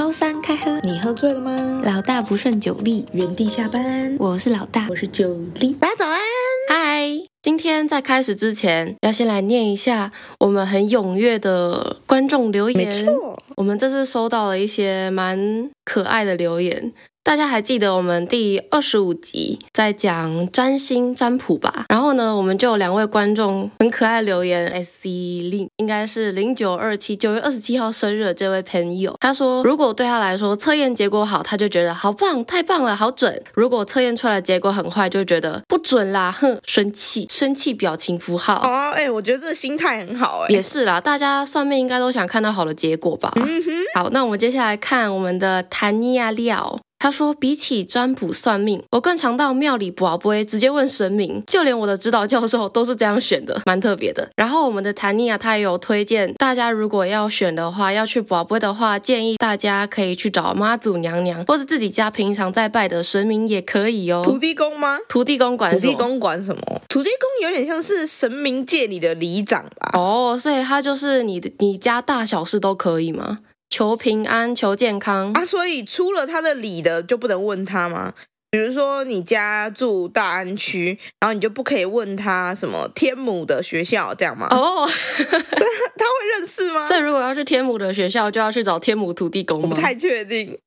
周三开喝，你喝醉了吗？老大不胜酒力，原地下班。我是老大，我是酒力。大家早安，嗨！今天在开始之前，要先来念一下我们很踊跃的观众留言。没错，我们这次收到了一些蛮可爱的留言。大家还记得我们第二十五集在讲占星占卜吧？然后呢，我们就有两位观众很可爱留言，S C 零应该是零九二七九月二十七号生日的这位朋友，他说如果对他来说测验结果好，他就觉得好棒，太棒了，好准；如果测验出来结果很坏，就觉得不准啦，哼，生气，生气表情符号。哦，哎，我觉得这个心态很好，哎，也是啦，大家算命应该都想看到好的结果吧？嗯哼，好，那我们接下来看我们的谭尼亚廖。他说：“比起占卜算命，我更常到庙里卜卜，直接问神明。就连我的指导教授都是这样选的，蛮特别的。然后我们的谭尼亚他也有推荐大家，如果要选的话，要去卜卜的话，建议大家可以去找妈祖娘娘，或是自己家平常在拜的神明也可以哦。土地公吗？土地公管什么？土地公管什么？土地公有点像是神明界里的里长吧？哦，所以他就是你的，你家大小事都可以吗？”求平安，求健康啊！所以出了他的里的就不能问他吗？比如说你家住大安区，然后你就不可以问他什么天母的学校这样吗？哦，他会认识吗？这如果要去天母的学校，就要去找天母土地公吗？我不太确定。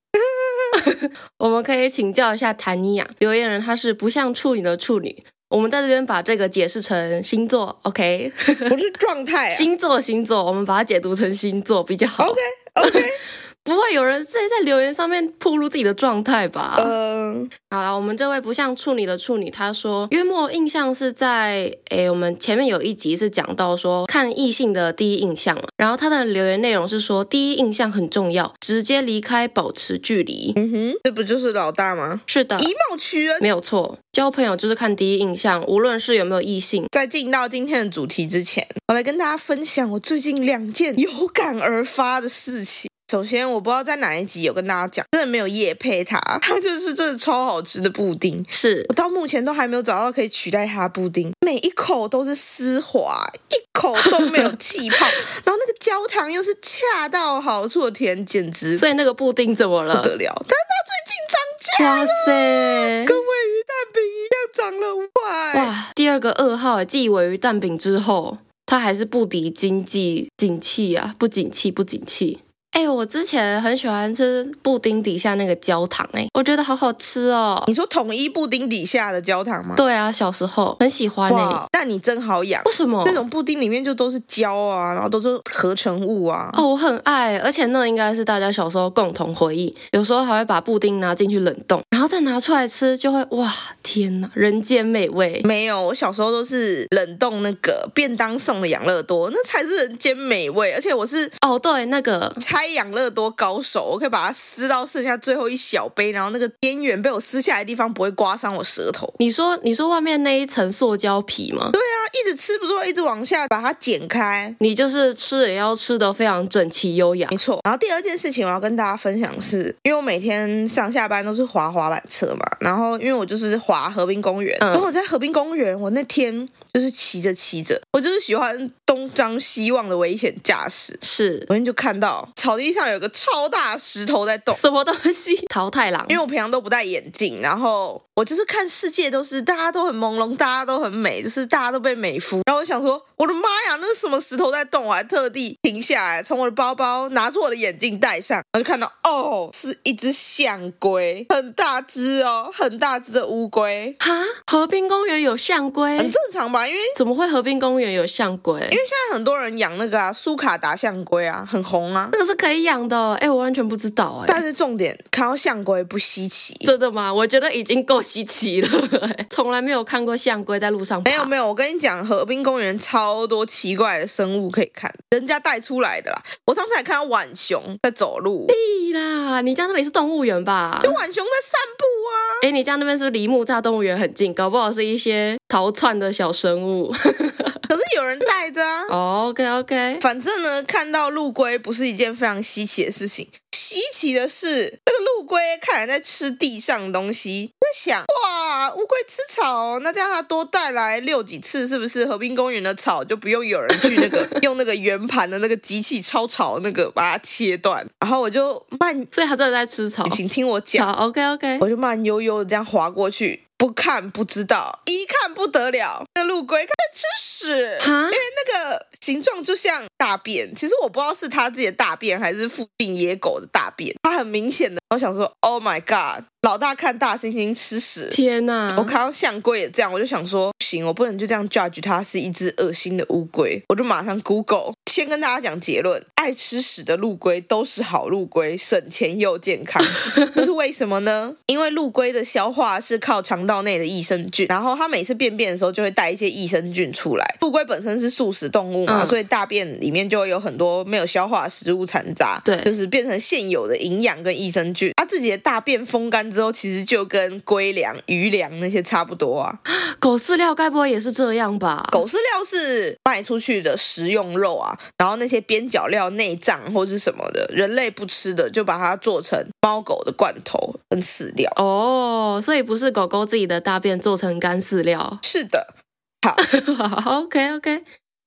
我们可以请教一下谭尼亚，留言人他是不像处女的处女。我们在这边把这个解释成星座，OK？不是状态啊，星座星座，我们把它解读成星座比较好，OK Okay. 不会有人在在留言上面暴露自己的状态吧？嗯，好了，我们这位不像处女的处女，她说约莫印象是在诶，我们前面有一集是讲到说看异性的第一印象嘛，然后他的留言内容是说第一印象很重要，直接离开，保持距离。嗯哼，这不就是老大吗？是的，以貌取人，没有错。交朋友就是看第一印象，无论是有没有异性。在进到今天的主题之前，我来跟大家分享我最近两件有感而发的事情。首先，我不知道在哪一集有跟大家讲，真的没有夜配它，它就是真的超好吃的布丁。是我到目前都还没有找到可以取代它的布丁，每一口都是丝滑，一口都没有气泡，然后那个焦糖又是恰到好处的甜，简直。所以那个布丁怎么了？不得了！但它最近涨价了，哇塞，跟鮪鱼蛋饼一样涨了五块。哇，第二个噩耗，继鮪鱼蛋饼之后，它还是不敌经济景气啊，不景气，不景气。哎、欸，我之前很喜欢吃布丁底下那个焦糖、欸，哎，我觉得好好吃哦。你说统一布丁底下的焦糖吗？对啊，小时候很喜欢哎、欸。那你真好养。为什么？那种布丁里面就都是胶啊，然后都是合成物啊。哦，我很爱，而且那应该是大家小时候共同回忆。有时候还会把布丁拿进去冷冻，然后再拿出来吃，就会哇，天哪，人间美味。没有，我小时候都是冷冻那个便当送的养乐多，那才是人间美味。而且我是哦，对，那个拆。养乐多高手，我可以把它撕到剩下最后一小杯，然后那个边缘被我撕下来的地方不会刮伤我舌头。你说，你说外面那一层塑胶皮吗？对啊，一直吃不住一直往下把它剪开。你就是吃也要吃得非常整齐优雅。没错。然后第二件事情我要跟大家分享是，因为我每天上下班都是滑滑板车嘛，然后因为我就是滑河滨公园，嗯、然后我在河滨公园，我那天。就是骑着骑着，我就是喜欢东张西望的危险驾驶。是，昨天就看到草地上有个超大石头在动，什么东西？桃太郎。因为我平常都不戴眼镜，然后我就是看世界都是大家都很朦胧，大家都很美，就是大家都被美肤。然后我想说，我的妈呀，那是什么石头在动？我还特地停下来，从我的包包拿出我的眼镜戴上，然后就看到哦，是一只象龟，很大只哦，很大只的乌龟。哈，河滨公园有象龟，很正常吧？因为怎么会河滨公园有象龟？因为现在很多人养那个啊，苏卡达象龟啊，很红啊。那个是可以养的，哎，我完全不知道哎。但是重点，看到象龟不稀奇，真的吗？我觉得已经够稀奇了，从来没有看过象龟在路上。没有没有，我跟你讲，河滨公园超多奇怪的生物可以看，人家带出来的啦。我上次还看到浣熊在走路。屁啦，你家那里是动物园吧？有浣熊在散步啊。哎，你家那边是不是离木栅动物园很近？搞不好是一些逃窜的小生物。可是有人带着啊。Oh, OK OK，反正呢，看到陆龟不是一件非常稀奇的事情。稀奇的是，那个陆龟看来在吃地上的东西。在想，哇，乌龟吃草，那这样它多带来遛几次，是不是河滨公园的草就不用有人去那个 用那个圆盘的那个机器超草那个把它切断？然后我就慢，所以它真的在吃草。请听我讲。好，OK OK，我就慢悠悠的这样滑过去。不看不知道，一看不得了，那陆龟开始吃屎，哈因为那个形状就像大便。其实我不知道是它自己的大便还是附近野狗的大便，它很明显的。我想说，Oh my God，老大看大猩猩吃屎，天哪！我看到象龟也这样，我就想说，不行，我不能就这样 judge 它是一只恶心的乌龟，我就马上 Google。先跟大家讲结论：爱吃屎的陆龟都是好陆龟，省钱又健康。这是为什么呢？因为陆龟的消化是靠肠道内的益生菌，然后它每次便便的时候就会带一些益生菌出来。陆龟本身是素食动物嘛，嗯、所以大便里面就会有很多没有消化的食物残渣，对，就是变成现有的营养跟益生菌。它自己的大便风干之后，其实就跟龟粮、鱼粮那些差不多啊。狗饲料该不会也是这样吧？狗饲料是卖出去的食用肉啊。然后那些边角料、内脏或是什么的，人类不吃的，就把它做成猫狗的罐头跟饲料。哦，所以不是狗狗自己的大便做成干饲料？是的。好，好，OK OK，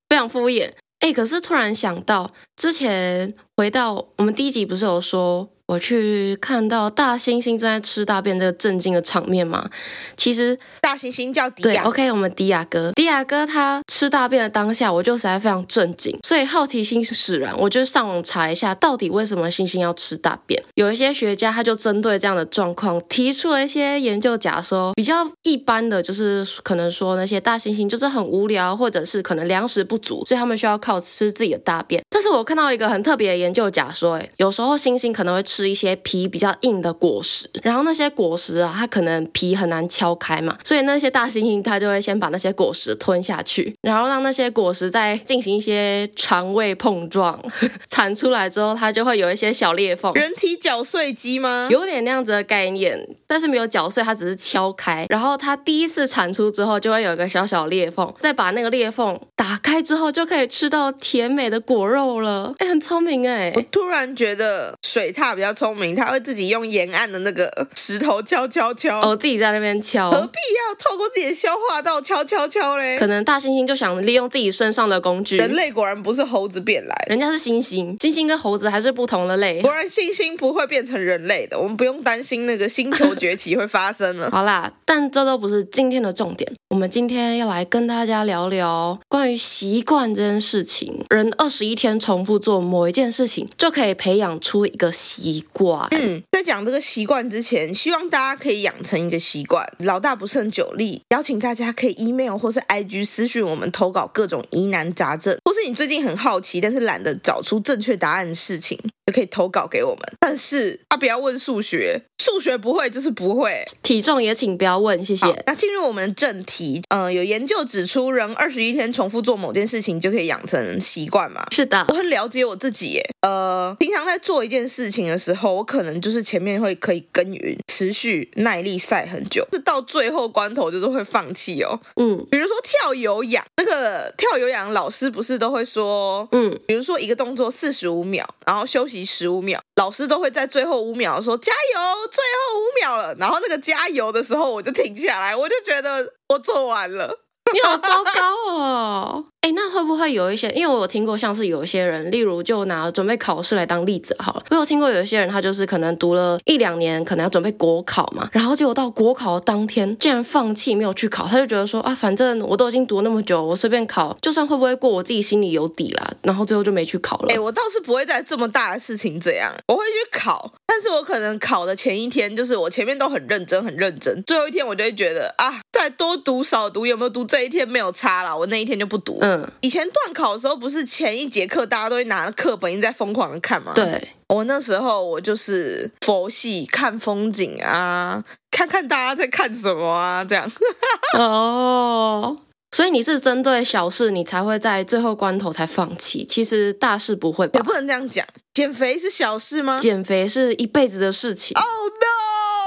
非常敷衍。哎，可是突然想到，之前回到我们第一集不是有说，我去看到大猩猩正在吃大便这个震惊的场面吗？其实大猩猩叫迪亚。对，OK，我们迪亚哥，迪亚哥他吃大便的当下，我就实在非常震惊，所以好奇心使然，我就上网查一下，到底为什么猩猩要吃大便？有一些学家他就针对这样的状况提出了一些研究假说，比较一般的就是可能说那些大猩猩就是很无聊，或者是可能粮食不足，所以他们需要靠吃自己的大便。但是我看到一个很特别的研究假说，哎，有时候猩猩可能会吃。吃一些皮比较硬的果实，然后那些果实啊，它可能皮很难敲开嘛，所以那些大猩猩它就会先把那些果实吞下去，然后让那些果实再进行一些肠胃碰撞，产出来之后，它就会有一些小裂缝。人体搅碎机吗？有点那样子的概念，但是没有搅碎，它只是敲开，然后它第一次产出之后，就会有一个小小裂缝，再把那个裂缝打开之后，就可以吃到甜美的果肉了。哎，很聪明哎！我突然觉得水獭比较。聪明，它会自己用沿岸的那个石头敲敲敲，哦，自己在那边敲，何必要透过自己的消化道敲敲敲嘞？可能大猩猩就想利用自己身上的工具。人类果然不是猴子变来，人家是猩猩，猩猩跟猴子还是不同的类。果然猩猩不会变成人类的，我们不用担心那个星球崛起会发生了。好啦，但这都不是今天的重点。我们今天要来跟大家聊聊关于习惯这件事情。人二十一天重复做某一件事就可以培养出一个习。惯。嗯，在讲这个习惯之前，希望大家可以养成一个习惯。老大不胜酒力，邀请大家可以 email 或是 IG 私讯我们投稿各种疑难杂症，或是你最近很好奇但是懒得找出正确答案的事情，就可以投稿给我们。但是、啊、不要问数学。数学不会就是不会，体重也请不要问，谢谢。那进入我们的正题，嗯、呃，有研究指出，人二十一天重复做某件事情就可以养成习惯嘛？是的，我很了解我自己耶。呃，平常在做一件事情的时候，我可能就是前面会可以耕耘，持续耐力赛很久，是到最后关头就是会放弃哦。嗯，比如说跳有氧，那个跳有氧老师不是都会说，嗯，比如说一个动作四十五秒，然后休息十五秒，老师都会在最后五秒说加油。最后五秒了，然后那个加油的时候，我就停下来，我就觉得我做完了。你好糟糕哦！哎，那会不会有一些？因为我有听过，像是有一些人，例如就拿准备考试来当例子好了。我有听过有一些人，他就是可能读了一两年，可能要准备国考嘛，然后结果到国考当天，竟然放弃没有去考，他就觉得说啊，反正我都已经读那么久，我随便考，就算会不会过，我自己心里有底啦。然后最后就没去考了。哎，我倒是不会在这么大的事情这样，我会去考，但是我可能考的前一天，就是我前面都很认真，很认真，最后一天我就会觉得啊，再多读少读，有没有读这一天没有差啦，我那一天就不读。嗯，以前断考的时候，不是前一节课大家都会拿课本一直在疯狂的看吗？对，我那时候我就是佛系看风景啊，看看大家在看什么啊，这样。哦，所以你是针对小事，你才会在最后关头才放弃。其实大事不会吧？也不能这样讲，减肥是小事吗？减肥是一辈子的事情。Oh no！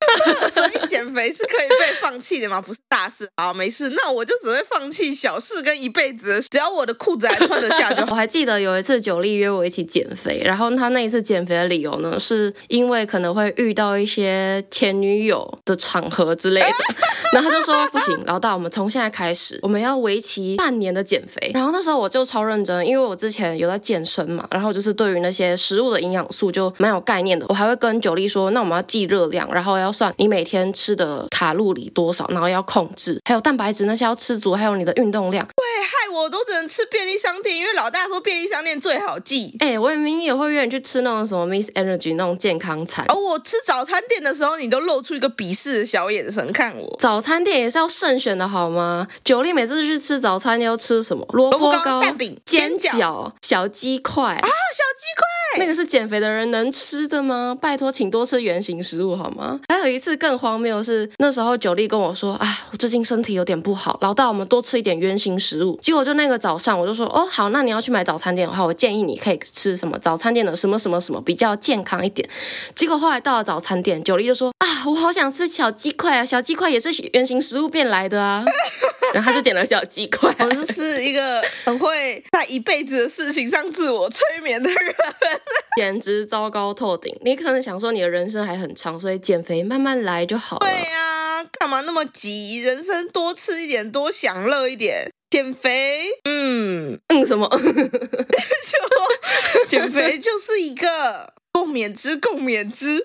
所以减肥是可以被放弃的吗？不是大大事，好，没事，那我就只会放弃小事跟一辈子，只要我的裤子还穿得下就好。我还记得有一次九力约我一起减肥，然后他那一次减肥的理由呢，是因为可能会遇到一些前女友的场合之类的，然后他就说不行，老大，我们从现在开始，我们要为期半年的减肥。然后那时候我就超认真，因为我之前有在健身嘛，然后就是对于那些食物的营养素就蛮有概念的，我还会跟九力说，那我们要记热量，然后要算你每天吃的卡路里多少，然后要控制，还有蛋白质那些要吃足，还有你的运动量。对，害我都只能吃便利商店，因为老大说便利商店最好记。哎，我明明也会愿意去吃那种什么 Miss Energy 那种健康餐。哦，我吃早餐店的时候，你都露出一个鄙视的小眼神看我。早餐店也是要慎选的好吗？九力每次去吃早餐，你要吃什么？萝卜、糕蛋饼、煎饺、小鸡块啊，小鸡块，那个是减肥的人能吃的吗？拜托，请多吃原形食物好吗？还有一次更荒谬的是，那时候九力跟我说：“啊，我最近身体有点不好，老大，我们多吃一点原形食物。”结果就那个早上，我就说：“哦，好，那你要去买早餐店的话，我建议你可以吃什么早餐店的什么什么什么比较健康一点。”结果后来到了早餐店，九力就说：“啊，我好想吃小鸡块啊，小鸡块也是原形食物变来的啊。” 然后他就点了小鸡块。我就是一个很会在一辈子的事情上自我催眠的人，简直糟糕透顶。你可能想说你的人生还很长，所以减肥慢慢来就好了。对呀、啊，干嘛那么急？人生多吃一点，多享乐一点。减肥，嗯嗯，什么？就 减肥就是一个共勉之，共勉之。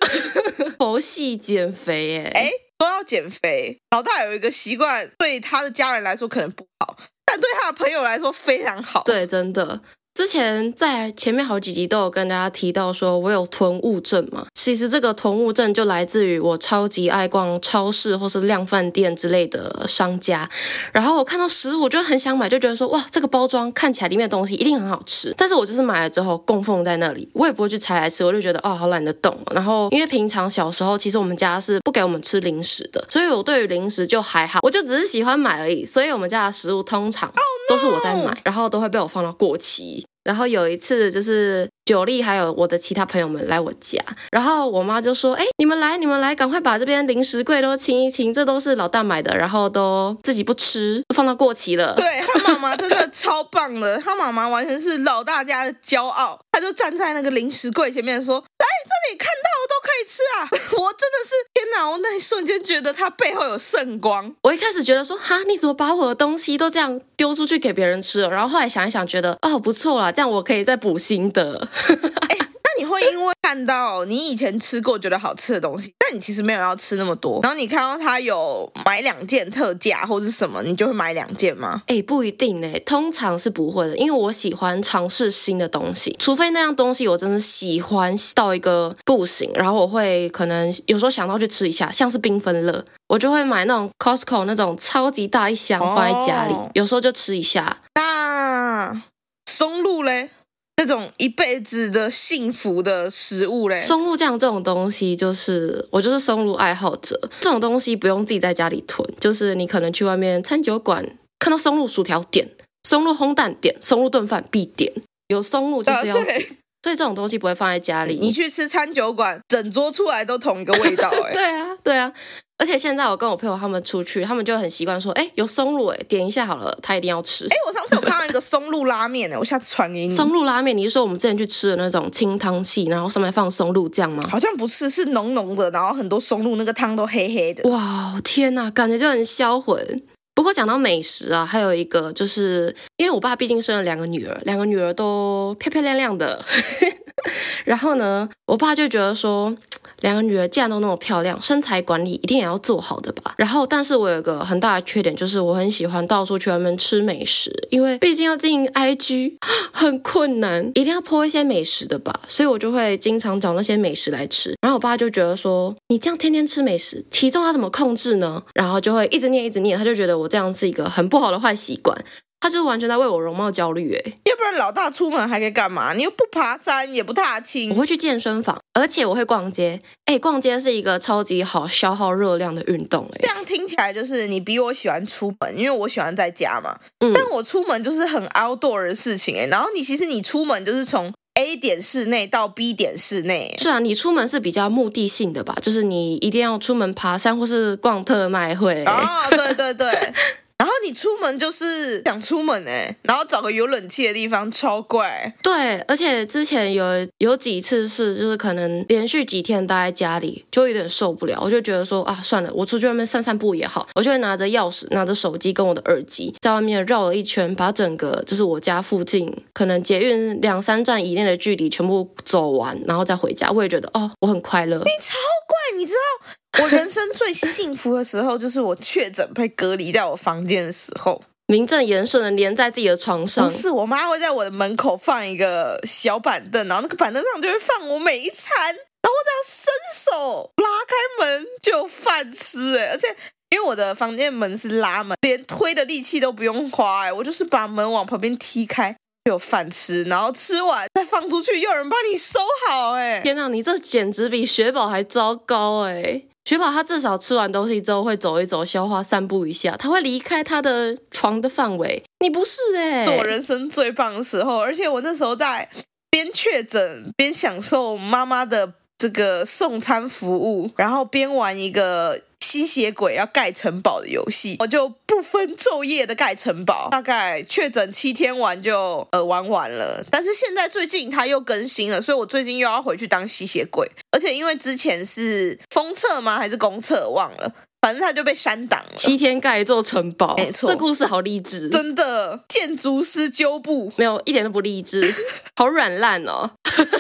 佛系减肥，哎哎。说要减肥，老大有一个习惯，对他的家人来说可能不好，但对他的朋友来说非常好。对，真的。之前在前面好几集都有跟大家提到，说我有囤物症嘛。其实这个囤物症就来自于我超级爱逛超市或是量贩店之类的商家，然后我看到食物我就很想买，就觉得说哇，这个包装看起来里面的东西一定很好吃。但是我就是买了之后供奉在那里，我也不会去拆来吃，我就觉得哦，好懒得动。然后因为平常小时候其实我们家是不给我们吃零食的，所以我对于零食就还好，我就只是喜欢买而已。所以我们家的食物通常都是我在买，然后都会被我放到过期。然后有一次，就是九力还有我的其他朋友们来我家，然后我妈就说：“哎，你们来，你们来，赶快把这边零食柜都清一清，这都是老大买的，然后都自己不吃，放到过期了。”对，他妈妈真的超棒的，他妈妈完全是老大家的骄傲，就站在那个零食柜前面说：“来，这里看到的都可以吃啊！” 我真的是天哪，我那一瞬间觉得他背后有圣光。我一开始觉得说：“哈，你怎么把我的东西都这样丢出去给别人吃了？”然后后来想一想，觉得哦，不错啦。这样我可以再补新的。哎，那你会因为看到你以前吃过觉得好吃的东西，但你其实没有要吃那么多，然后你看到它有买两件特价或是什么，你就会买两件吗？哎，不一定呢，通常是不会的，因为我喜欢尝试新的东西，除非那样东西我真的喜欢到一个不行，然后我会可能有时候想到去吃一下，像是缤纷乐，我就会买那种 Costco 那种超级大一箱放在家里，哦、有时候就吃一下。那松露嘞？这种一辈子的幸福的食物嘞，松露酱这种东西，就是我就是松露爱好者。这种东西不用自己在家里囤，就是你可能去外面餐酒馆看到松露薯条点，松露烘蛋点，松露炖饭必点，有松露就是要点。啊 所以这种东西不会放在家里。你去吃餐酒馆，整桌出来都同一个味道 哎。对啊，对啊。而且现在我跟我朋友他们出去，他们就很习惯说，哎，有松露哎，点一下好了，他一定要吃。哎，我上次有看到一个松露拉面哎，我下次传给你。松露拉面，你是说我们之前去吃的那种清汤系，然后上面放松露酱吗？好像不是，是浓浓的，然后很多松露，那个汤都黑黑的。哇，天哪，感觉就很销魂。不过讲到美食啊，还有一个就是，因为我爸毕竟生了两个女儿，两个女儿都漂漂亮亮的。然后呢，我爸就觉得说，两个女儿既然都那么漂亮，身材管理一定也要做好的吧。然后，但是我有个很大的缺点，就是我很喜欢到处去外面吃美食，因为毕竟要经营 IG 很困难，一定要 po 一些美食的吧。所以我就会经常找那些美食来吃。然后我爸就觉得说，你这样天天吃美食，体重要怎么控制呢？然后就会一直念一直念，他就觉得我这样是一个很不好的坏习惯。他就完全在为我容貌焦虑哎，要不然老大出门还可以干嘛？你又不爬山，也不踏青。我会去健身房，而且我会逛街。哎，逛街是一个超级好消耗热量的运动哎。这样听起来就是你比我喜欢出门，因为我喜欢在家嘛。嗯。但我出门就是很 outdoor 的事情哎。然后你其实你出门就是从 A 点室内到 B 点室内。是啊，你出门是比较目的性的吧？就是你一定要出门爬山或是逛特卖会。啊、哦，对对对。然后你出门就是想出门哎，然后找个有冷气的地方，超怪。对，而且之前有有几次是，就是可能连续几天待在家里，就有点受不了，我就觉得说啊，算了，我出去外面散散步也好。我就会拿着钥匙、拿着手机跟我的耳机，在外面绕了一圈，把整个就是我家附近可能捷运两三站以内的距离全部走完，然后再回家。我也觉得哦，我很快乐。你超怪，你知道？我人生最幸福的时候，就是我确诊被隔离在我房间的时候，名正言顺的黏在自己的床上。不是，我妈会在我的门口放一个小板凳，然后那个板凳上就会放我每一餐，然后这样伸手拉开门就有饭吃。哎，而且因为我的房间门是拉门，连推的力气都不用花，哎，我就是把门往旁边踢开就有饭吃，然后吃完再放出去，又有人帮你收好。哎，天哪，你这简直比雪宝还糟糕哎！雪宝他至少吃完东西之后会走一走、消化、散步一下，他会离开他的床的范围。你不是哎、是我人生最棒的时候，而且我那时候在边确诊边享受妈妈的这个送餐服务，然后边玩一个。吸血鬼要盖城堡的游戏，我就不分昼夜的盖城堡，大概确诊七天玩就呃玩完了。但是现在最近它又更新了，所以我最近又要回去当吸血鬼。而且因为之前是封测吗？还是公测？忘了，反正它就被删档了。七天盖一座城堡，没错，这故事好励志，真的。建筑师揪布，没有一点都不励志，好软烂哦。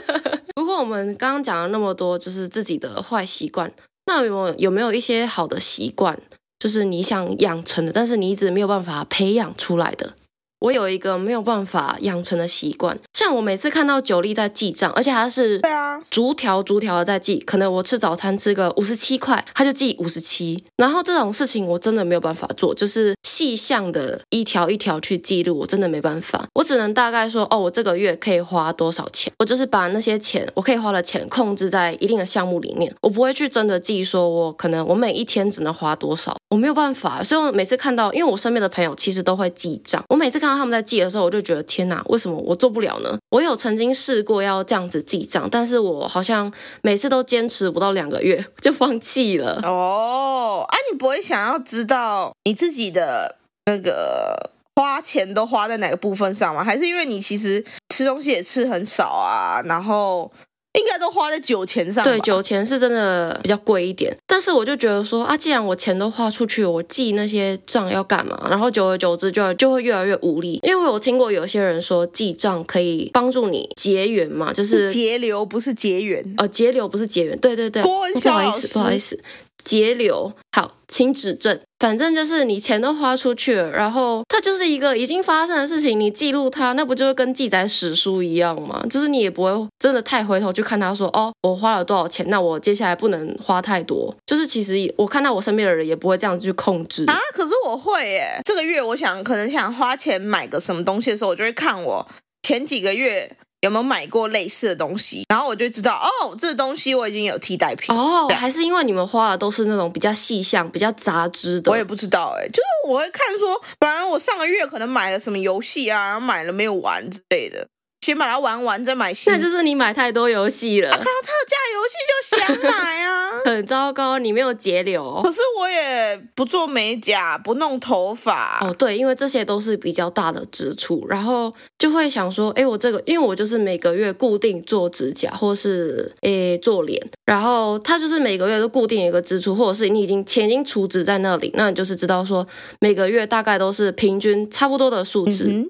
不过我们刚刚讲了那么多，就是自己的坏习惯。那有有没有一些好的习惯，就是你想养成的，但是你一直没有办法培养出来的？我有一个没有办法养成的习惯，像我每次看到九力在记账，而且他是对啊，逐条逐条的在记，可能我吃早餐吃个五十七块，他就记五十七，然后这种事情我真的没有办法做，就是细项的一条一条去记录，我真的没办法，我只能大概说，哦，我这个月可以花多少钱，我就是把那些钱我可以花的钱控制在一定的项目里面，我不会去真的记，说我可能我每一天只能花多少，我没有办法，所以我每次看到，因为我身边的朋友其实都会记账，我每次看到。他们在记的时候，我就觉得天哪，为什么我做不了呢？我有曾经试过要这样子记账，但是我好像每次都坚持不到两个月就放弃了。哦，啊，你不会想要知道你自己的那个花钱都花在哪个部分上吗？还是因为你其实吃东西也吃很少啊，然后？应该都花在酒钱上。对，酒钱是真的比较贵一点。但是我就觉得说啊，既然我钱都花出去，我记那些账要干嘛？然后久而久之就就会越来越无力。因为我有听过有些人说记账可以帮助你结缘嘛，就是节流不是结缘。呃，节流不是结缘。对对对，郭文不好意思，不好意思。节流好，请指正。反正就是你钱都花出去了，然后它就是一个已经发生的事情，你记录它，那不就是跟记载史书一样吗？就是你也不会真的太回头去看他说，哦，我花了多少钱，那我接下来不能花太多。就是其实我看到我身边的人也不会这样去控制啊。可是我会耶，这个月我想可能想花钱买个什么东西的时候，我就会看我前几个月。有没有买过类似的东西？然后我就知道哦，这个东西我已经有替代品哦。还是因为你们花的都是那种比较细项、比较杂支的？我也不知道哎，就是我会看说，本来我上个月可能买了什么游戏啊，然后买了没有玩之类的。先把它玩完再买新。那就是你买太多游戏了。啊，看到特价游戏就想买啊，很糟糕，你没有节流。可是我也不做美甲，不弄头发。哦，对，因为这些都是比较大的支出，然后就会想说，哎，我这个，因为我就是每个月固定做指甲或是诶做脸，然后它就是每个月都固定一个支出，或者是你已经钱已经储值在那里，那你就是知道说每个月大概都是平均差不多的数字。嗯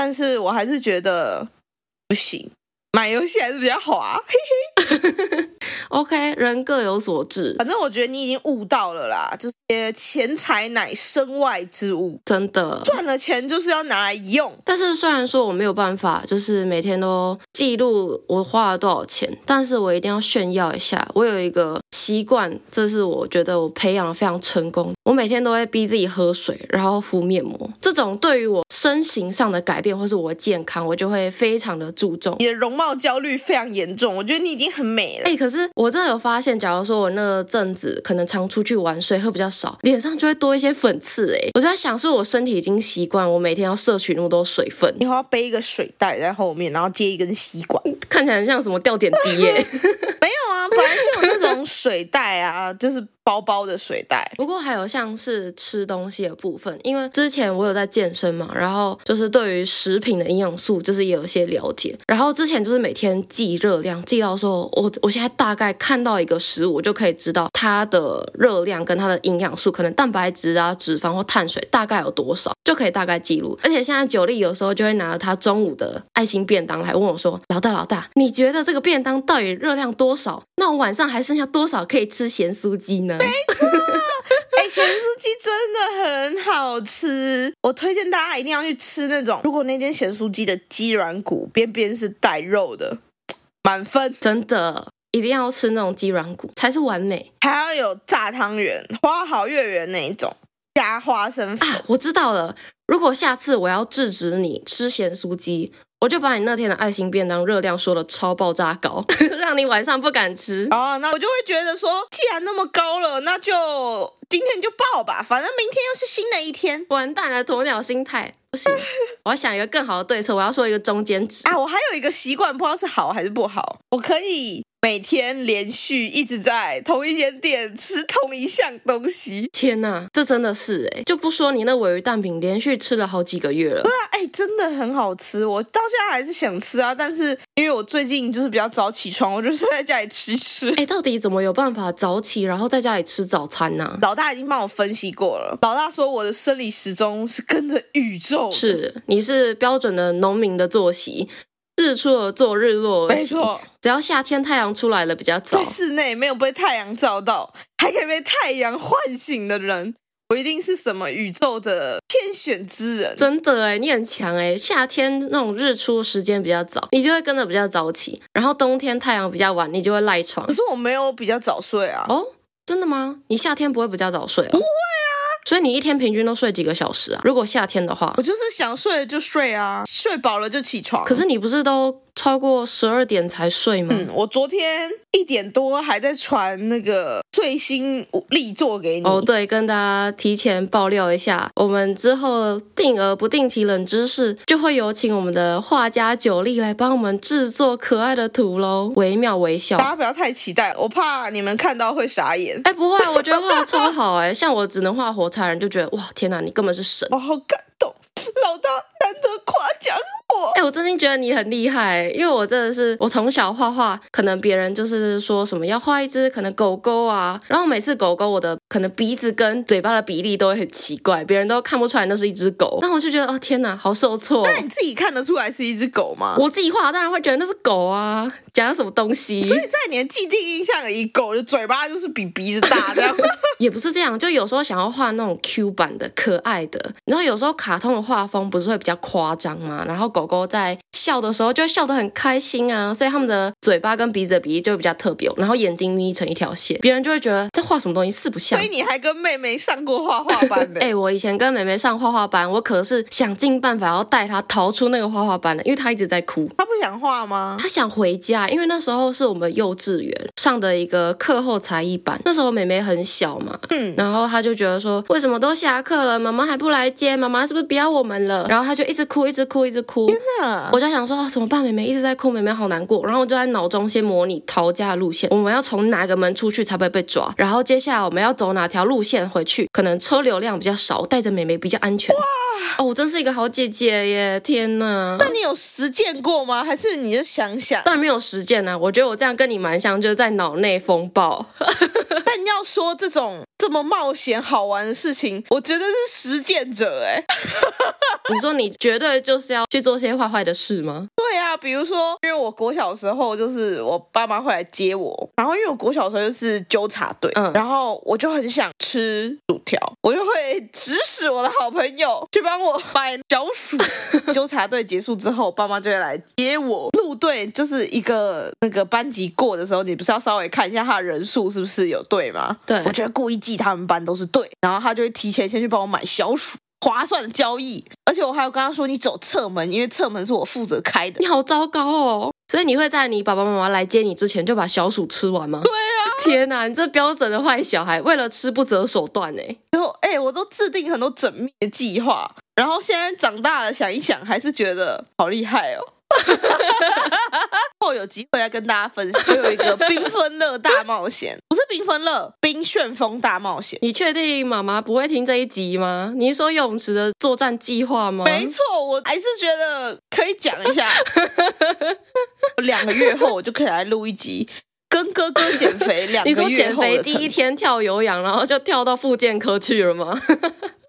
但是我还是觉得不行，买游戏还是比较滑。嘿 嘿。OK，人各有所志，反正我觉得你已经悟到了啦，就是钱财乃身外之物，真的赚了钱就是要拿来用。但是虽然说我没有办法，就是每天都记录我花了多少钱，但是我一定要炫耀一下，我有一个习惯，这是我觉得我培养的非常成功。我每天都会逼自己喝水，然后敷面膜。这种对于我身形上的改变或是我的健康，我就会非常的注重。你的容貌焦虑非常严重，我觉得你已经很美了。哎，可是我。真的有发现，假如说我那阵子可能常出去玩，水喝比较少，脸上就会多一些粉刺。哎，我就在想，是我身体已经习惯我每天要摄取那么多水分。以后要背一个水袋在后面，然后接一根吸管，看起来很像什么吊点滴耶？没有啊，本来就有那种水袋啊，就是。包包的水袋，不过还有像是吃东西的部分，因为之前我有在健身嘛，然后就是对于食品的营养素就是也有些了解，然后之前就是每天记热量，记到说我我现在大概看到一个食物，我就可以知道它的热量跟它的营养素，可能蛋白质啊、脂肪或碳水大概有多少，就可以大概记录。而且现在九力有时候就会拿着他中午的爱心便当来问我说：“老大老大，你觉得这个便当到底热量多少？那我晚上还剩下多少可以吃咸酥鸡呢？”没错，哎、欸，咸酥鸡真的很好吃，我推荐大家一定要去吃那种。如果那间咸酥鸡的鸡软骨边边是带肉的，满分，真的一定要吃那种鸡软骨才是完美。还要有炸汤圆，花好月圆那一种，加花生粉。啊，我知道了，如果下次我要制止你吃咸酥鸡。我就把你那天的爱心便当热量说的超爆炸高，让你晚上不敢吃啊。那我就会觉得说，既然那么高了，那就今天就爆吧，反正明天又是新的一天。完蛋了，鸵鸟心态不行，我要想一个更好的对策。我要说一个中间值啊，我还有一个习惯，不知道是好还是不好，我可以。每天连续一直在同一间店吃同一项东西，天哪，这真的是哎，就不说你那鮪鱼蛋饼连续吃了好几个月了。对啊，哎，真的很好吃，我到现在还是想吃啊。但是因为我最近就是比较早起床，我就是在家里吃吃。哎，到底怎么有办法早起，然后在家里吃早餐呢？老大已经帮我分析过了，老大说我的生理时钟是跟着宇宙，是你是标准的农民的作息。日出而作，日落而息。没错，只要夏天太阳出来了比较早，在室内没有被太阳照到，还可以被太阳唤醒的人，我一定是什么宇宙的天选之人。真的哎，你很强哎！夏天那种日出时间比较早，你就会跟着比较早起；然后冬天太阳比较晚，你就会赖床。可是我没有比较早睡啊。哦，真的吗？你夏天不会比较早睡啊？不会啊。所以你一天平均都睡几个小时啊？如果夏天的话，我就是想睡就睡啊，睡饱了就起床。可是你不是都超过十二点才睡吗？嗯，我昨天一点多还在传那个最新力作给你。哦，对，跟大家提前爆料一下，我们之后定额不定期冷知识就会有请我们的画家九力来帮我们制作可爱的图喽，惟妙惟肖。大家不要太期待，我怕你们看到会傻眼。哎，不会，我觉得画的超好哎，像我只能画火柴人，就觉得哇，天哪，你根本是神。我好感动，老大难得夸奖我。哎、欸，我真心觉得你很厉害，因为我真的是我从小画画，可能别人就是说什么要画一只可能狗狗啊，然后每次狗狗我的可能鼻子跟嘴巴的比例都会很奇怪，别人都看不出来那是一只狗，那我就觉得哦天哪，好受挫。那你自己看得出来是一只狗吗？我自己画当然会觉得那是狗啊，讲什么东西？所以在你的既定印象里，狗的嘴巴就是比鼻子大这样。也不是这样，就有时候想要画那种 Q 版的可爱的，然后有时候卡通的画风不是会比较夸张嘛？然后狗狗在笑的时候就会笑得很开心啊，所以他们的嘴巴跟鼻子的比例就会比较特别，然后眼睛眯成一条线，别人就会觉得这画什么东西四不像。所以你还跟妹妹上过画画班的？哎、欸，我以前跟妹妹上画画班，我可是想尽办法要带她逃出那个画画班的，因为她一直在哭。她不想画吗？她想回家，因为那时候是我们幼稚园上的一个课后才艺班，那时候妹妹很小嘛。嗯，然后她就觉得说，为什么都下课了，妈妈还不来接？妈妈是不是不要我们了？然后他就一直哭，一直哭，一直哭。天哪！我就想说，啊，怎么办？妹妹一直在哭，妹妹好难过。然后我就在脑中先模拟逃家的路线，我们要从哪个门出去才不会被抓？然后接下来我们要走哪条路线回去？可能车流量比较少，带着妹妹比较安全。哇！哦，我真是一个好姐姐耶！天哪！那你有实践过吗？还是你就想想？当然没有实践啊！我觉得我这样跟你蛮像，就是在脑内风暴。但要说这种。这么冒险好玩的事情，我觉得是实践者哎。你说你绝对就是要去做些坏坏的事吗？对啊，比如说，因为我国小的时候就是我爸妈会来接我，然后因为我国小的时候就是纠察队，嗯，然后我就很想吃薯条，我就会指使我的好朋友去帮我买小薯。纠察队结束之后，爸妈就会来接我。路队就是一个那个班级过的时候，你不是要稍微看一下他的人数是不是有对吗？对，我觉得故意。记他们班都是对，然后他就会提前先去帮我买小薯，划算的交易。而且我还有跟他说，你走侧门，因为侧门是我负责开的。你好糟糕哦！所以你会在你爸爸妈妈来接你之前就把小鼠吃完吗？对啊！天哪，你这标准的坏小孩，为了吃不择手段哎！然后哎，我都制定很多缜密的计划，然后现在长大了想一想，还是觉得好厉害哦。后有机会再跟大家分享，有一个缤纷乐大冒险，不是缤纷乐，冰旋风大冒险。你确定妈妈不会听这一集吗？你是说游泳池的作战计划吗？没错，我还是觉得可以讲一下。两个月后我就可以来录一集，跟哥哥减肥。两个月后，你说减肥第一天跳有氧，然后就跳到复健科去了吗？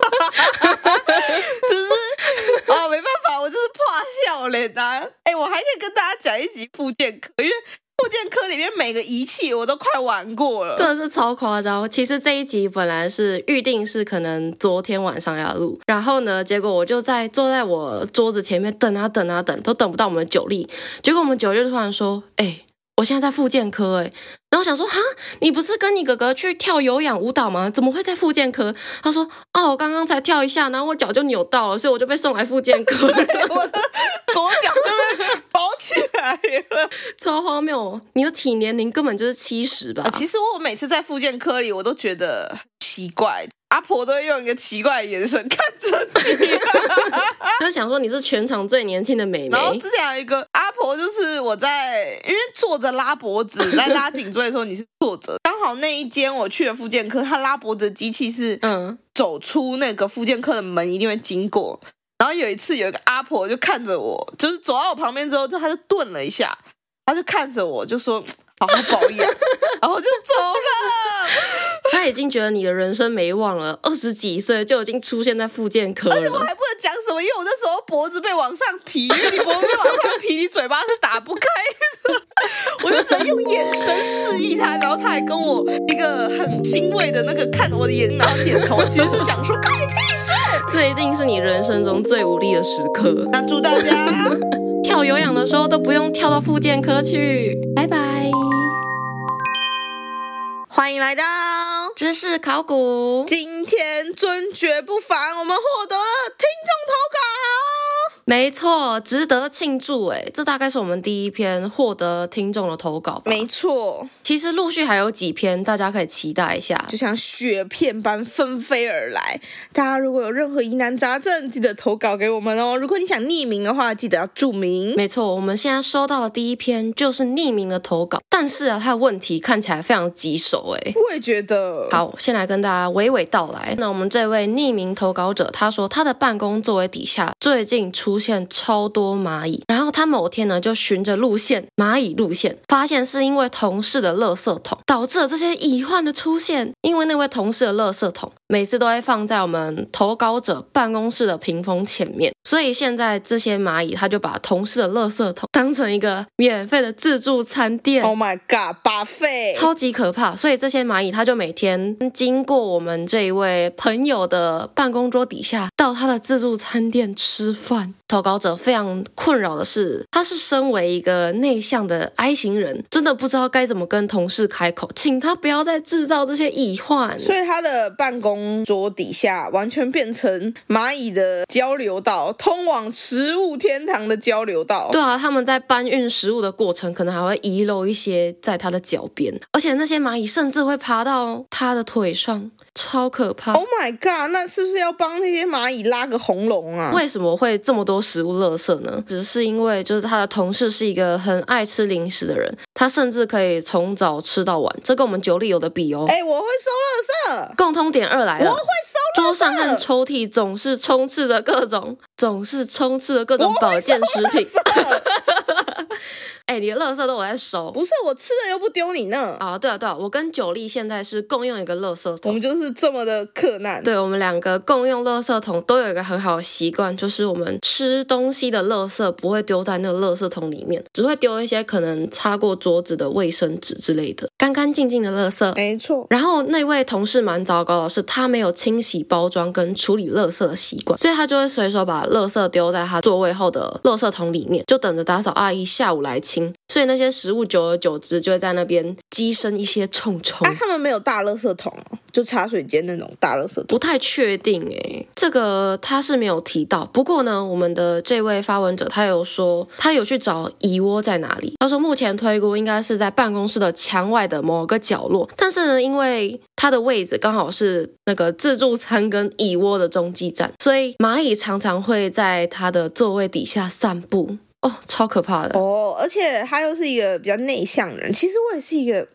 只是啊，没办法，我就是怕笑脸的。哎，我还可以跟大家讲一集复健科，因为复健科里面每个仪器我都快玩过了，真的是超夸张。其实这一集本来是预定是可能昨天晚上要录，然后呢，结果我就在坐在我桌子前面等啊等啊等，都等不到我们九力。结果我们九力就突然说：“哎。”我现在在复健科哎，然后我想说哈，你不是跟你哥哥去跳有氧舞蹈吗？怎么会在复健科？他说哦，我刚刚才跳一下，然后我脚就扭到了，所以我就被送来复健科。我的左脚都被包起来了，超荒谬！你的体年龄根本就是七十吧？其实我每次在复健科里，我都觉得奇怪。阿婆都会用一个奇怪的眼神看着你，他想说你是全场最年轻的美眉。然后之前有一个阿婆，就是我在因为坐着拉脖子，在拉颈椎的时候你是坐着，刚好那一间我去了复健科，他拉脖子的机器是嗯走出那个复健科的门一定会经过。然后有一次有一个阿婆就看着我，就是走到我旁边之后，就他就顿了一下，他就看着我就说好好保养，然后就走了。他已经觉得你的人生没望了，二十几岁就已经出现在复健科了。而且我还不能讲什么，因为我那时候脖子被往上提，因为你脖子被往上提，你嘴巴是打不开的。我就只能用眼神示意他，然后他还跟我一个很欣慰的那个看我的眼，然后点头，其实是想说干你屁事。这一定是你人生中最无力的时刻。那祝大家跳有氧的时候都不用跳到复健科去。拜拜。欢迎来到知识考古。今天尊爵不凡，我们获得了听众投稿。没错，值得庆祝哎！这大概是我们第一篇获得听众的投稿吧。没错，其实陆续还有几篇，大家可以期待一下，就像雪片般纷飞而来。大家如果有任何疑难杂症，记得投稿给我们哦。如果你想匿名的话，记得要注明。没错，我们现在收到的第一篇就是匿名的投稿，但是啊，他的问题看起来非常棘手哎。我也觉得。好，先来跟大家娓娓道来。那我们这位匿名投稿者，他说他的办公座位底下最近出出现超多蚂蚁，然后他某天呢就循着路线蚂蚁路线，发现是因为同事的垃圾桶导致了这些蚁患的出现。因为那位同事的垃圾桶每次都会放在我们投稿者办公室的屏风前面，所以现在这些蚂蚁他就把同事的垃圾桶当成一个免费的自助餐店。Oh my god，把费超级可怕！所以这些蚂蚁他就每天经过我们这一位朋友的办公桌底下，到他的自助餐店吃饭。投稿者非常困扰的是，他是身为一个内向的 I 型人，真的不知道该怎么跟同事开口，请他不要再制造这些隐患。所以他的办公桌底下完全变成蚂蚁的交流道，通往食物天堂的交流道。对啊，他们在搬运食物的过程，可能还会遗漏一些在他的脚边，而且那些蚂蚁甚至会爬到他的腿上。超可怕！Oh my god，那是不是要帮那些蚂蚁拉个红龙啊？为什么会这么多食物垃圾呢？只是因为就是他的同事是一个很爱吃零食的人，他甚至可以从早吃到晚，这跟我们酒里有的比哦。哎，我会收垃圾。共通点二来了，我会收垃圾。桌上和抽屉总是充斥着各种，总是充斥着各种保健食品。哎、欸，你的垃圾都我在收，不是我吃了又不丢你那。啊，对啊，对啊，我跟九力现在是共用一个垃圾桶，我们就是这么的克难。对，我们两个共用垃圾桶，都有一个很好的习惯，就是我们吃东西的垃圾不会丢在那个垃圾桶里面，只会丢一些可能擦过桌子的卫生纸之类的，干干净净的垃圾。没错。然后那位同事蛮糟糕的是，他没有清洗包装跟处理垃圾的习惯，所以他就会随手把垃圾丢在他座位后的垃圾桶里面，就等着打扫阿姨下午来清。清，所以那些食物久而久之就会在那边滋生一些虫虫。啊，他们没有大垃圾桶哦，就茶水间那种大垃圾桶。不太确定诶，这个他是没有提到。不过呢，我们的这位发文者他有说，他有去找蚁窝在哪里。他说目前推估应该是在办公室的墙外的某个角落，但是呢，因为他的位置刚好是那个自助餐跟蚁窝的中继站，所以蚂蚁常常会在他的座位底下散步。哦，超可怕的哦！而且他又是一个比较内向的人。其实我也是一个，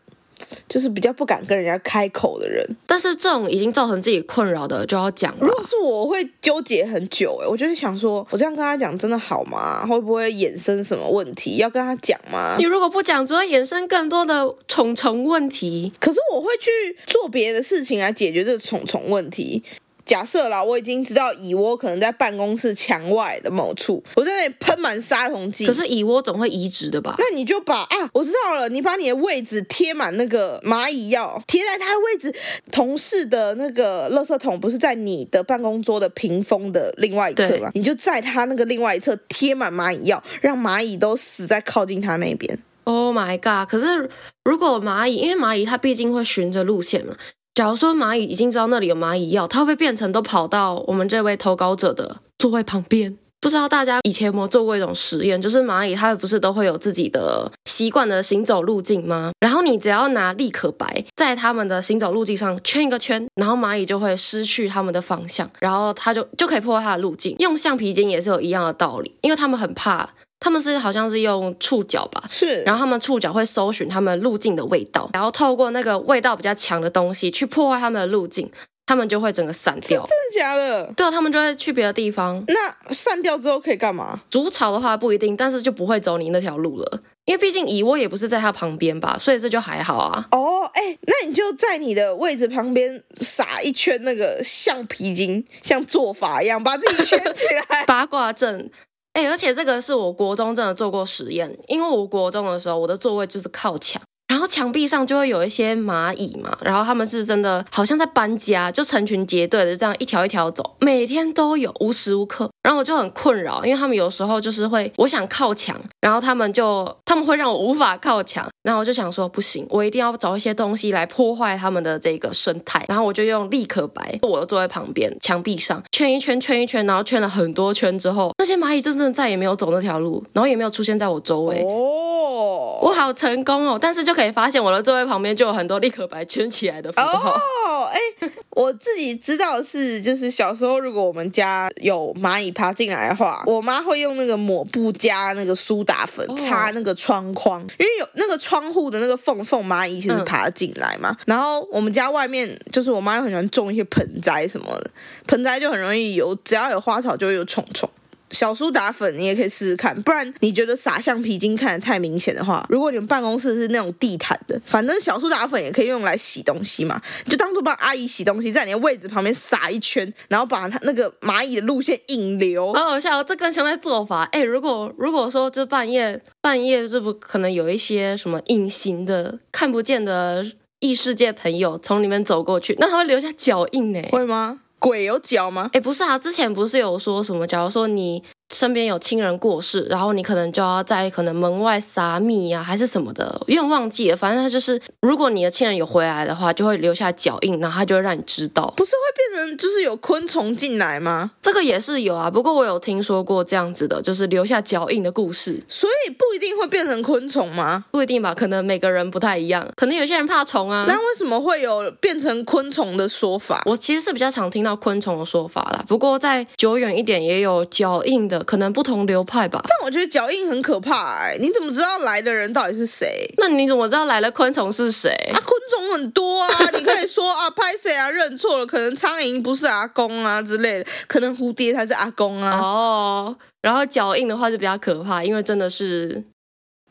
就是比较不敢跟人家开口的人。但是这种已经造成自己困扰的，就要讲。如果是我，我会纠结很久。哎，我就会想说，我这样跟他讲真的好吗？会不会衍生什么问题？要跟他讲吗？你如果不讲，只会衍生更多的重重问题。可是我会去做别的事情来解决这个重重问题。假设啦，我已经知道蚁窝可能在办公室墙外的某处，我在那里喷满杀虫剂。可是蚁窝总会移植的吧？那你就把啊，我知道了，你把你的位置贴满那个蚂蚁药，贴在它的位置。同事的那个垃圾桶不是在你的办公桌的屏风的另外一侧吗？你就在他那个另外一侧贴满蚂蚁药，让蚂蚁都死在靠近他那边。Oh my god！可是如果蚂蚁，因为蚂蚁它毕竟会循着路线嘛。假如说蚂蚁已经知道那里有蚂蚁药，它会不会变成都跑到我们这位投稿者的座位旁边？不知道大家以前有没有做过一种实验，就是蚂蚁它不是都会有自己的习惯的行走路径吗？然后你只要拿立可白在它们的行走路径上圈一个圈，然后蚂蚁就会失去它们的方向，然后它就就可以破坏它的路径。用橡皮筋也是有一样的道理，因为它们很怕。他们是好像是用触角吧，是，然后他们触角会搜寻他们路径的味道，然后透过那个味道比较强的东西去破坏他们的路径，他们就会整个散掉。真的假的？对啊，他们就会去别的地方。那散掉之后可以干嘛？筑巢的话不一定，但是就不会走你那条路了，因为毕竟蚁窝也不是在它旁边吧，所以这就还好啊。哦，哎，那你就在你的位置旁边撒一圈那个橡皮筋，像做法一样把自己圈起来，八卦阵。哎，而且这个是我国中真的做过实验，因为我国中的时候，我的座位就是靠墙。然后墙壁上就会有一些蚂蚁嘛，然后他们是真的好像在搬家，就成群结队的这样一条一条走，每天都有，无时无刻。然后我就很困扰，因为他们有时候就是会，我想靠墙，然后他们就他们会让我无法靠墙，然后我就想说不行，我一定要找一些东西来破坏他们的这个生态。然后我就用立可白，我就坐在旁边墙壁上圈一圈圈一圈，然后圈了很多圈之后，那些蚂蚁真的再也没有走那条路，然后也没有出现在我周围。哦，我好成功哦，但是就可以。发现我的座位旁边就有很多立可白圈起来的符号。哦，哎，我自己知道是，就是小时候如果我们家有蚂蚁爬进来的话，我妈会用那个抹布加那个苏打粉擦那个窗框，因为有那个窗户的那个缝缝，蚂蚁其实爬进来嘛。然后我们家外面就是我妈又很喜欢种一些盆栽什么的，盆栽就很容易有，只要有花草就会有虫虫。小苏打粉你也可以试试看，不然你觉得撒橡皮筋看得太明显的话，如果你们办公室是那种地毯的，反正小苏打粉也可以用来洗东西嘛，你就当做帮阿姨洗东西，在你的位置旁边撒一圈，然后把它那个蚂蚁的路线引流。好好笑，这更像在做法。哎，如果如果说这半夜半夜这不可能有一些什么隐形的看不见的异世界朋友从里面走过去，那他会留下脚印呢？会吗？鬼有脚吗？哎，不是啊，之前不是有说什么？假如说你身边有亲人过世，然后你可能就要在可能门外撒米啊，还是什么的，有点忘记了。反正他就是，如果你的亲人有回来的话，就会留下脚印，然后他就会让你知道。不是会变成就是有昆虫进来吗？这个也是有啊，不过我有听说过这样子的，就是留下脚印的故事。所以不一定会变成昆虫吗？不一定吧，可能每个人不太一样，可能有些人怕虫啊。那为什么会有变成昆虫的说法？我其实是比较常听到昆虫的说法啦，不过再久远一点也有脚印的，可能不同流派吧。但我觉得脚印很可怕哎、欸，你怎么知道来的人到底是谁？那你怎么知道来了昆虫是谁？啊，昆虫很多啊，你可以说啊，拍谁啊，认错了，可能苍蝇不是阿公啊之类的，可能蝴蝶才是阿公啊。哦，然后脚印的话就比较可怕，因为真的是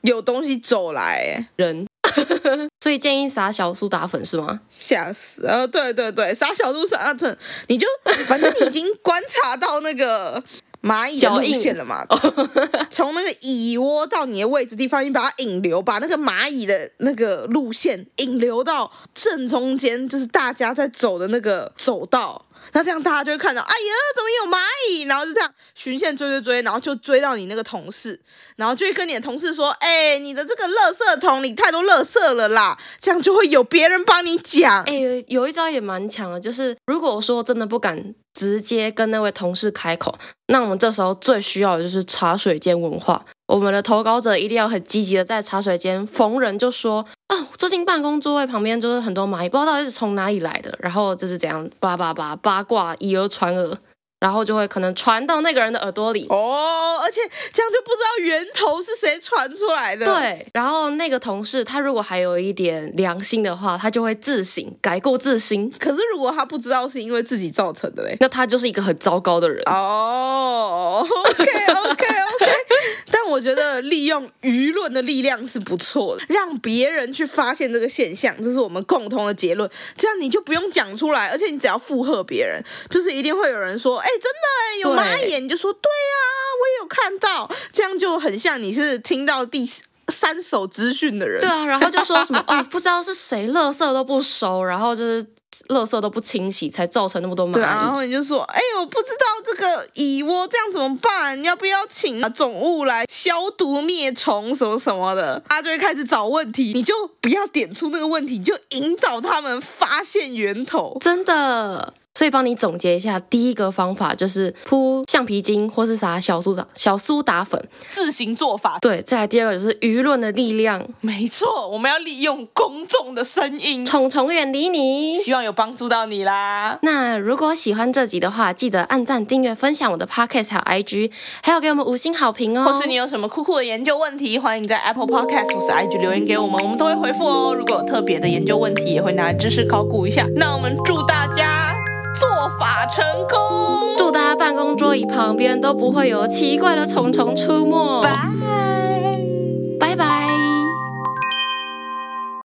有东西走来人。所以建议撒小苏打粉是吗？吓死！呃，对对对，撒小苏打粉，你就反正你已经观察到那个蚂蚁的路线了嘛，从那个蚁窝到你的位置地方，你把它引流，把那个蚂蚁的那个路线引流到正中间，就是大家在走的那个走道。那这样大家就会看到，哎呀，怎么有蚂蚁？然后就这样循线追追追，然后就追到你那个同事，然后就会跟你的同事说，哎，你的这个垃圾桶里太多垃圾了啦，这样就会有别人帮你讲。哎，有一招也蛮强的，就是如果说真的不敢直接跟那位同事开口，那我们这时候最需要的就是茶水间文化。我们的投稿者一定要很积极的在茶水间逢人就说啊，最近办公座位旁边就是很多蚂蚁，不知道到底是从哪里来的，然后就是怎样叭叭叭八卦以讹传讹。然后就会可能传到那个人的耳朵里哦，而且这样就不知道源头是谁传出来的。对，然后那个同事他如果还有一点良心的话，他就会自省改过自新。可是如果他不知道是因为自己造成的嘞，那他就是一个很糟糕的人哦。OK OK OK，我觉得利用舆论的力量是不错的，让别人去发现这个现象，这是我们共同的结论。这样你就不用讲出来，而且你只要附和别人，就是一定会有人说，哎。真的有蚂蚁，你就说对啊，我也有看到，这样就很像你是听到第三手资讯的人。对啊，然后就说什么哦，不知道是谁，乐色都不熟，然后就是垃圾都不清洗，才造成那么多蚂蚁。对啊，然后你就说，哎，我不知道这个蚁窝这样怎么办？要不要请总务来消毒灭虫什么什么的？他就会开始找问题，你就不要点出那个问题，你就引导他们发现源头。真的。所以帮你总结一下，第一个方法就是铺橡皮筋，或是啥小苏打小苏打粉，自行做法。对，再来第二个就是舆论的力量。没错，我们要利用公众的声音，虫虫远离你。希望有帮助到你啦。那如果喜欢这集的话，记得按赞、订阅、分享我的 Podcast 还有 IG，还有给我们五星好评哦。或是你有什么酷酷的研究问题，欢迎在 Apple Podcast 或是 IG 留言给我们，我们都会回复哦。如果有特别的研究问题，也会拿来知识考古一下。那我们祝大家。做法成功，祝大家办公桌椅旁边都不会有奇怪的虫虫出没。拜拜。拜拜。